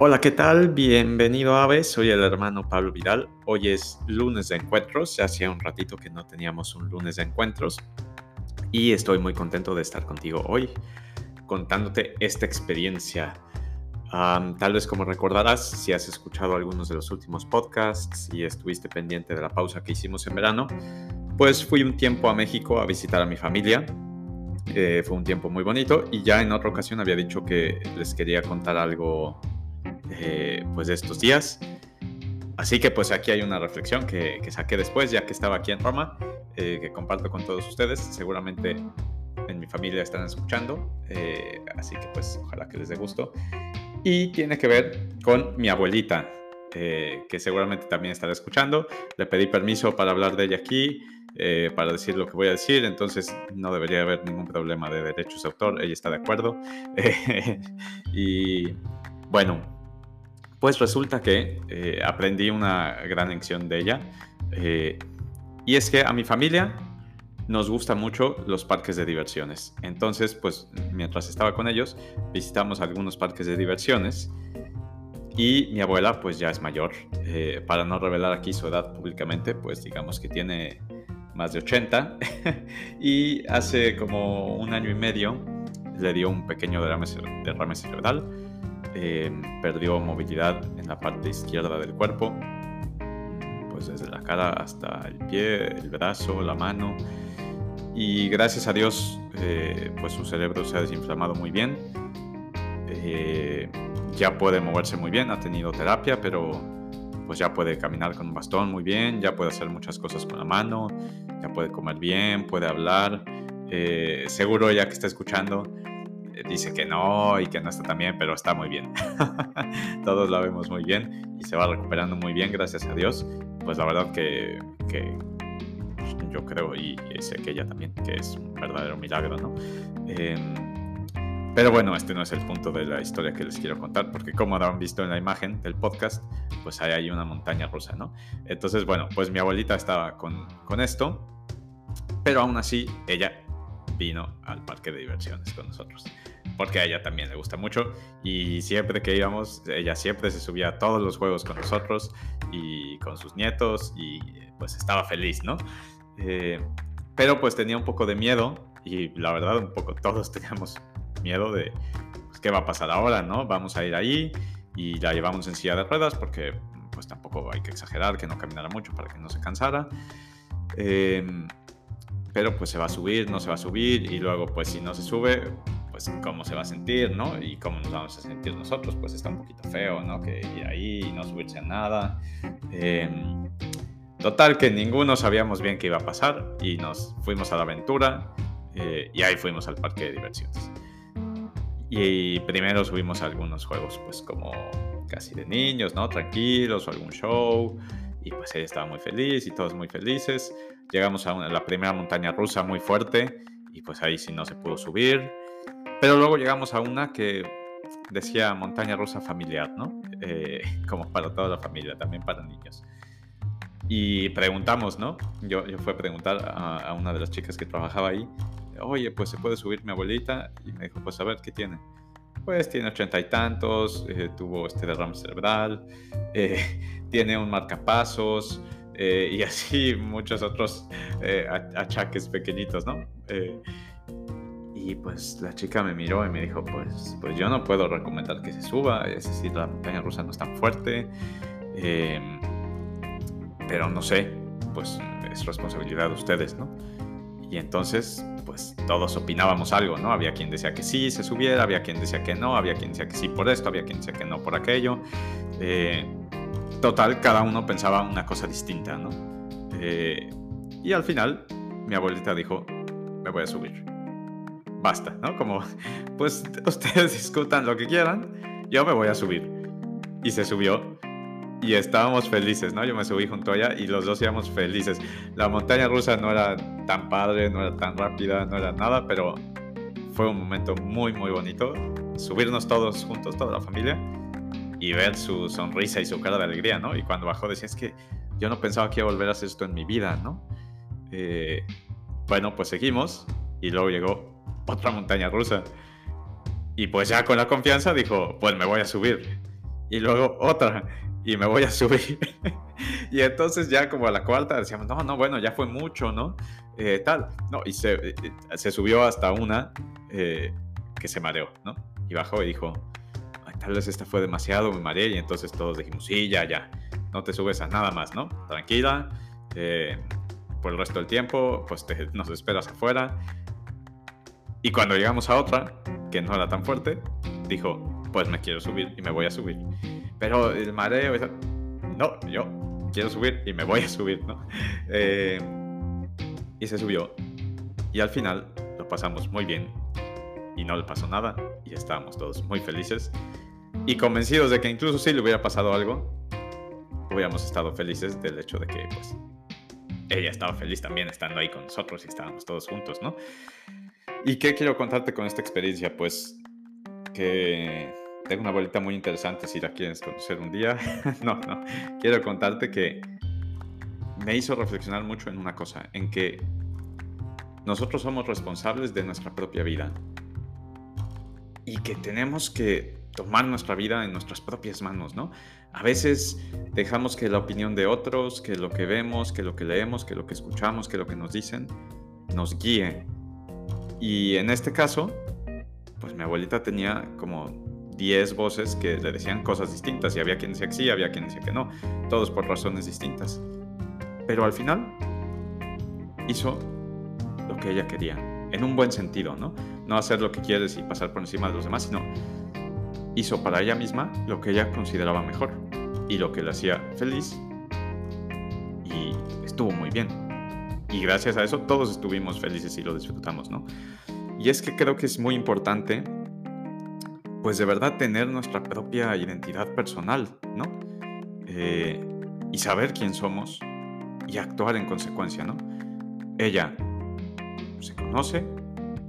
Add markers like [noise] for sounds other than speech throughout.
Hola, ¿qué tal? Bienvenido a soy el hermano Pablo Vidal. Hoy es lunes de encuentros, hacía un ratito que no teníamos un lunes de encuentros y estoy muy contento de estar contigo hoy contándote esta experiencia. tal vez como recordarás, si has escuchado algunos de los últimos podcasts y estuviste pendiente de la pausa que hicimos en verano, pues fui un tiempo a México a visitar a mi familia. Eh, fue un tiempo muy bonito y ya en otra ocasión había dicho que les quería contar algo eh, pues estos días. Así que pues aquí hay una reflexión que, saqué después, ya que estaba aquí en Roma, eh, que comparto con todos ustedes. Seguramente en mi familia están escuchando, eh, así que pues ojalá que les dé gusto. Y tiene que ver con mi abuelita, que seguramente también estará escuchando. Le pedí permiso para hablar de ella aquí, para decir lo que voy a decir, entonces no debería haber ningún problema de derechos de autor, ella está de acuerdo. [laughs] y bueno, pues resulta que eh, aprendí una gran lección de ella. Eh, y es que a mi familia nos gustan mucho los parques de diversiones. Entonces, pues mientras estaba con ellos, visitamos algunos parques de diversiones. Y mi abuela, pues ya es mayor. Eh, para no revelar aquí su edad públicamente, pues digamos que tiene más de 80. [laughs] y hace como un año y medio le dio un pequeño derrame, derrame cerebral Em, perdió movilidad en la parte izquierda del cuerpo, pues desde la cara hasta el pie, el brazo, la mano. Y gracias a Dios, eh, pues su cerebro se ha desinflamado muy bien. Eh, ya puede moverse muy bien, ha tenido terapia, pero pues ya puede caminar con un bastón muy bien, ya puede hacer muchas cosas con la mano, ya puede comer bien, puede hablar. Eh, seguro ya que está escuchando, dice que no y que no está tan bien, pero está muy bien. [laughs] Todos la vemos muy bien y se va recuperando muy bien, gracias a Dios. Pues la verdad que, yo creo y, sé que ella también, que es un verdadero milagro, ¿no? Em, pero bueno, este no es el punto de la historia que les quiero contar, porque como habrán visto en la imagen del podcast, pues hay ahí una montaña rusa, ¿no? Entonces, bueno, pues mi abuelita estaba con, con esto, pero aún así ella vino al parque de diversiones con nosotros. Porque a ella también le gusta mucho y siempre que íbamos, ella siempre se subía a todos los juegos con nosotros y con sus nietos y pues estaba feliz, ¿no? Eh, pero pues tenía un poco de miedo y la verdad un poco todos [laughs] teníamos miedo de pues, qué va a pasar ahora, ¿no? Vamos a ir ahí y la llevamos en silla de ruedas porque pues tampoco hay que exagerar que no caminara mucho para que no se cansara. Eh, pero pues se va a subir, no se va a subir y luego pues si no se sube, pues cómo se va a sentir, ¿no? Y cómo nos vamos a sentir nosotros, pues está un poquito feo, ¿no? Que ir ahí y no subirse a nada. Em, total que ninguno sabíamos bien qué iba a pasar y nos fuimos a la aventura eh, y ahí fuimos al parque de diversiones. Y primero subimos a algunos juegos pues como casi de niños, ¿no? Tranquilos o algún show. Y pues ella estaba muy feliz y todos muy felices. Llegamos a, la primera montaña rusa muy fuerte y pues ahí sí no se pudo subir. Pero luego llegamos a una que decía montaña rusa familiar, ¿no? Eh, [laughs] como para toda la familia, también para niños. Y preguntamos, ¿no? Yo, yo fui a preguntar a, una de las chicas que trabajaba ahí, oye, pues se puede subir mi abuelita. Y me dijo, pues a ver, ¿qué tiene? Pues tiene ochenta y tantos, eh, tuvo este derrame cerebral, eh, tiene un marcapasos, eh, y así muchos otros eh, achaques pequeñitos, ¿no? Eh, y pues la chica me miró y me dijo, pues, pues yo no puedo recomendar que se suba, es decir, la montaña rusa no es tan fuerte, em, pero no sé, pues es responsabilidad de ustedes, ¿no? Y entonces, pues todos opinábamos algo, ¿no? Había quien decía que sí, se subiera, había quien decía que no, había quien decía que sí por esto, había quien decía que no por aquello. Total, cada uno pensaba una cosa distinta, ¿no? Eh, y al final, mi abuelita dijo, me voy a subir. Basta, ¿no? Como, [laughs] pues [laughs] ustedes discutan lo que quieran, yo me voy a subir. Y se subió y estábamos felices, ¿no? Yo me subí junto a ella y los dos íbamos felices. La montaña rusa no era tan padre, no era tan rápida, no era nada, pero fue un momento muy, muy bonito. Subirnos todos juntos, toda la familia y ver su sonrisa y su cara de alegría, ¿no? Y cuando bajó decía, es que yo no pensaba que iba a volver a hacer esto en mi vida, ¿no? Eh, bueno, pues seguimos y luego llegó otra montaña rusa. Y pues ya con la confianza dijo, pues me voy a subir. y luego otra y me voy a subir. [laughs] y entonces ya como a la cuarta decíamos, no, no, bueno, ya fue mucho, ¿no? Eh, tal, no, y se, eh, se, subió hasta una eh, que se mareó, ¿no? Y bajó y dijo, tal vez esta fue demasiado, me mareé, y entonces todos dijimos, sí, ya, ya, no te subes a nada más, ¿no? Tranquila, por el resto del tiempo, pues te, nos esperas afuera. Y cuando llegamos a otra, que no era tan fuerte, dijo, pues me quiero subir y me voy a subir. Pero el mareo, no, yo quiero subir y me voy a subir, ¿no? Eh, y se subió. Y al final lo pasamos muy bien. Y no le pasó nada. Y estábamos todos muy felices. Y convencidos de que incluso si le hubiera pasado algo, hubiéramos estado felices del hecho de que, pues, ella estaba feliz también estando ahí con nosotros y estábamos todos juntos, ¿no? ¿Y qué quiero contarte con esta experiencia? Pues que tengo una bolita muy interesante si la quieres conocer un día. [laughs] no, no. Quiero contarte que me hizo reflexionar mucho en una cosa, en que nosotros somos responsables de nuestra propia vida y que tenemos que tomar nuestra vida en nuestras propias manos, ¿no? A veces dejamos que la opinión de otros, que lo que vemos, que lo que leemos, que lo que escuchamos, que lo que nos dicen, nos guíe. Y en este caso, pues mi abuelita tenía como 10 voces que le decían cosas distintas y había quien decía que sí, había quien decía que no, todos por razones distintas. Pero al final hizo lo que ella quería, en un buen sentido, ¿no? No hacer lo que quieres y pasar por encima de los demás, sino hizo para ella misma lo que ella consideraba mejor y lo que le hacía feliz y estuvo muy bien. Y gracias a eso todos estuvimos felices y lo disfrutamos, ¿no? Y es que creo que es muy importante pues de verdad tener nuestra propia identidad personal, ¿no? Eh, y saber quién somos y actuar en consecuencia, ¿no? Ella se conoce,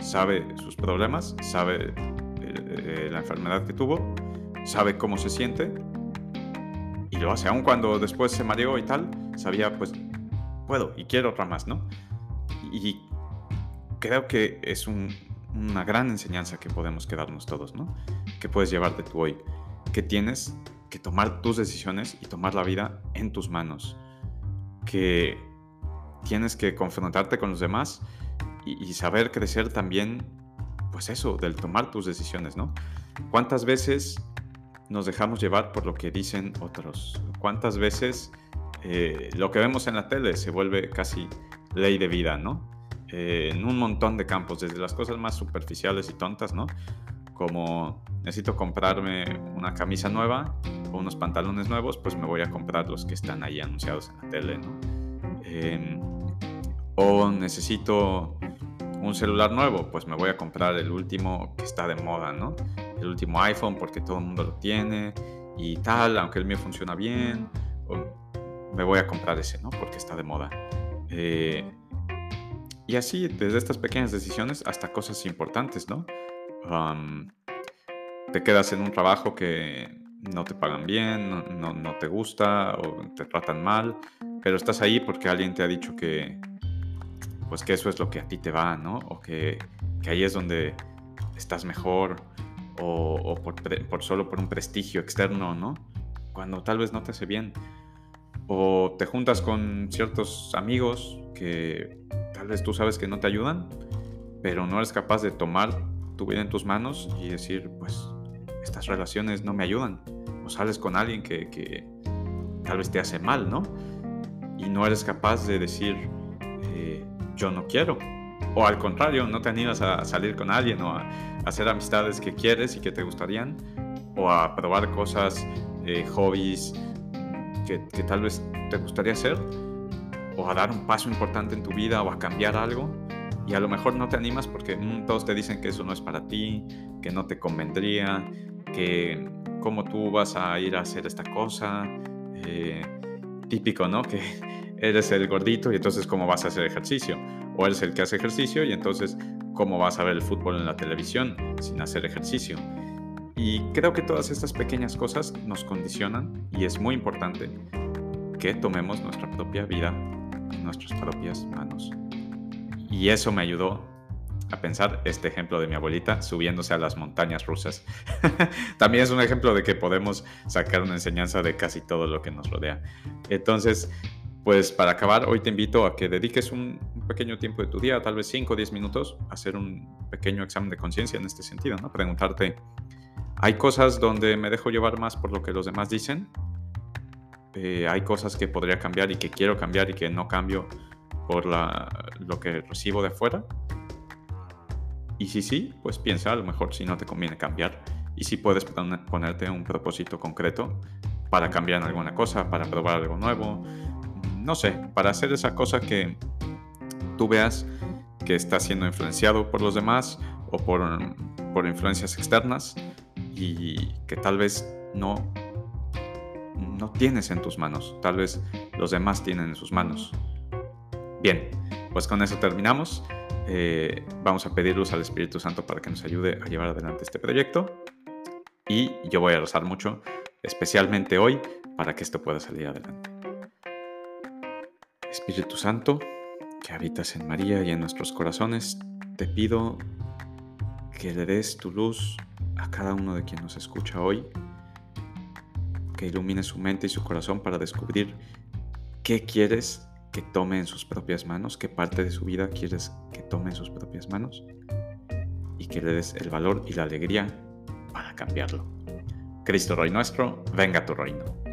sabe sus problemas, sabe la enfermedad que tuvo, sabe cómo se siente y lo hace. Aun cuando después se mareó y tal, sabía, pues, puedo y quiero otra más, ¿no? Y creo que es un, una gran enseñanza que podemos quedarnos todos, ¿no? Que puedes llevarte tú hoy, que tienes que tomar tus decisiones y tomar la vida en tus manos, que tienes que confrontarte con los demás y, saber crecer también, pues eso, del tomar tus decisiones, ¿no? ¿Cuántas veces nos dejamos llevar por lo que dicen otros? ¿Cuántas veces eh, lo que vemos en la tele se vuelve casi ley de vida, ¿no? Eh, en un montón de campos, desde las cosas más superficiales y tontas, ¿no? Como necesito comprarme una camisa nueva o unos pantalones nuevos, pues me voy a comprar los que están ahí anunciados en la tele, ¿no? Em, o necesito un celular nuevo, pues me voy a comprar el último que está de moda, ¿no? El último iPhone porque todo el mundo lo tiene y tal, aunque el mío funciona bien, me voy a comprar ese, ¿no? Porque está de moda. Eh, y así, desde estas pequeñas decisiones hasta cosas importantes, ¿no? te quedas en un trabajo que no te pagan bien, no, no, te gusta o te tratan mal, pero estás ahí porque alguien te ha dicho que, pues que eso es lo que a ti te va, ¿no? O que, que ahí es donde estás mejor o, por, solo por un prestigio externo, ¿no? Cuando tal vez no te hace bien. O te juntas con ciertos amigos que tal vez tú sabes que no te ayudan, pero no eres capaz de tomar tu vida en tus manos y decir, pues, estas relaciones no me ayudan. O sales con alguien que, tal vez te hace mal, ¿no? Y no eres capaz de decir, eh, yo no quiero. O al contrario, no te animas a salir con alguien o a, hacer amistades que quieres y que te gustarían. O a probar cosas, eh, hobbies que, tal vez te gustaría hacer o a dar un paso importante en tu vida o a cambiar algo y a lo mejor no te animas porque mm, todos te dicen que eso no es para ti, que no te convendría, que cómo tú vas a ir a hacer esta cosa. Eh, típico, ¿no? [laughs] Que eres el gordito y entonces cómo vas a hacer ejercicio. O eres el que hace ejercicio y entonces cómo vas a ver el fútbol en la televisión sin hacer ejercicio. Y creo que todas estas pequeñas cosas nos condicionan y es muy importante que tomemos nuestra propia vida en nuestras propias manos. Y eso me ayudó a pensar este ejemplo de mi abuelita subiéndose a las montañas rusas. [laughs] También es un ejemplo de que podemos sacar una enseñanza de casi todo lo que nos rodea. Entonces, pues para acabar, hoy te invito a que dediques un, pequeño tiempo de tu día, tal vez 5 o 10 minutos, a hacer un pequeño examen de conciencia en este sentido, ¿no? Preguntarte, ¿hay cosas donde me dejo llevar más por lo que los demás dicen? Eh, ¿Hay cosas que podría cambiar y que quiero cambiar y que no cambio por lo que recibo de afuera? Y si sí, pues piensa a lo mejor si no te conviene cambiar y si puedes ponerte un propósito concreto para cambiar alguna cosa, para probar algo nuevo, no sé, para hacer esa cosa que tú veas que está siendo influenciado por los demás o por, por influencias externas y que tal vez no, no tienes en tus manos, tal vez los demás tienen en sus manos. Bien, pues con eso terminamos. Eh, vamos a pedir al Espíritu Santo para que nos ayude a llevar adelante este proyecto. Y yo voy a rezar mucho, especialmente hoy, para que esto pueda salir adelante. Espíritu Santo, que habitas en María y en nuestros corazones, te pido que le des tu luz a cada uno de quien nos escucha hoy, que ilumine su mente y su corazón para descubrir qué quieres que tome en sus propias manos, qué parte de su vida quieres que tome en sus propias manos y que le des el valor y la alegría para cambiarlo. Cristo Rey nuestro, venga tu reino.